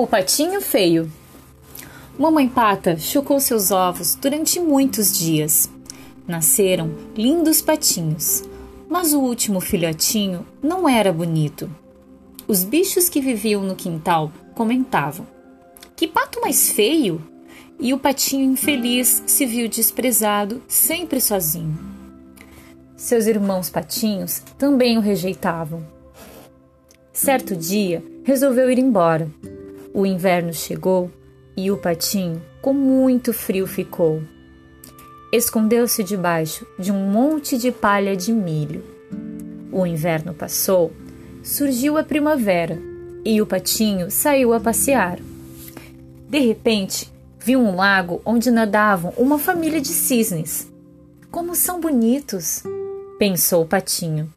O patinho feio. Mamãe Pata chocou seus ovos durante muitos dias. Nasceram lindos patinhos, mas o último filhotinho não era bonito. Os bichos que viviam no quintal comentavam: Que pato mais feio! E o patinho infeliz se viu desprezado, sempre sozinho. Seus irmãos patinhos também o rejeitavam. Certo dia, resolveu ir embora o inverno chegou e o patinho, com muito frio, ficou. Escondeu-se debaixo de um monte de palha de milho. O inverno passou, surgiu a primavera e o patinho saiu a passear. De repente, viu um lago onde nadavam uma família de cisnes. Como são bonitos! pensou o patinho.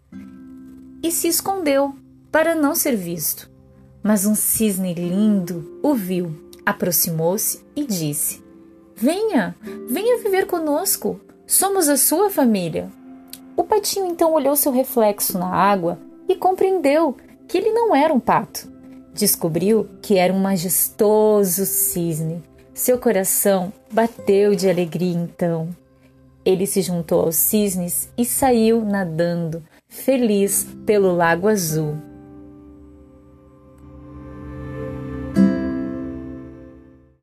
E se escondeu para não ser visto. Mas um cisne lindo o viu, aproximou-se e disse: Venha, venha viver conosco. Somos a sua família. O patinho então olhou seu reflexo na água e compreendeu que ele não era um pato. Descobriu que era um majestoso cisne. Seu coração bateu de alegria então. Ele se juntou aos cisnes e saiu nadando, feliz pelo lago azul.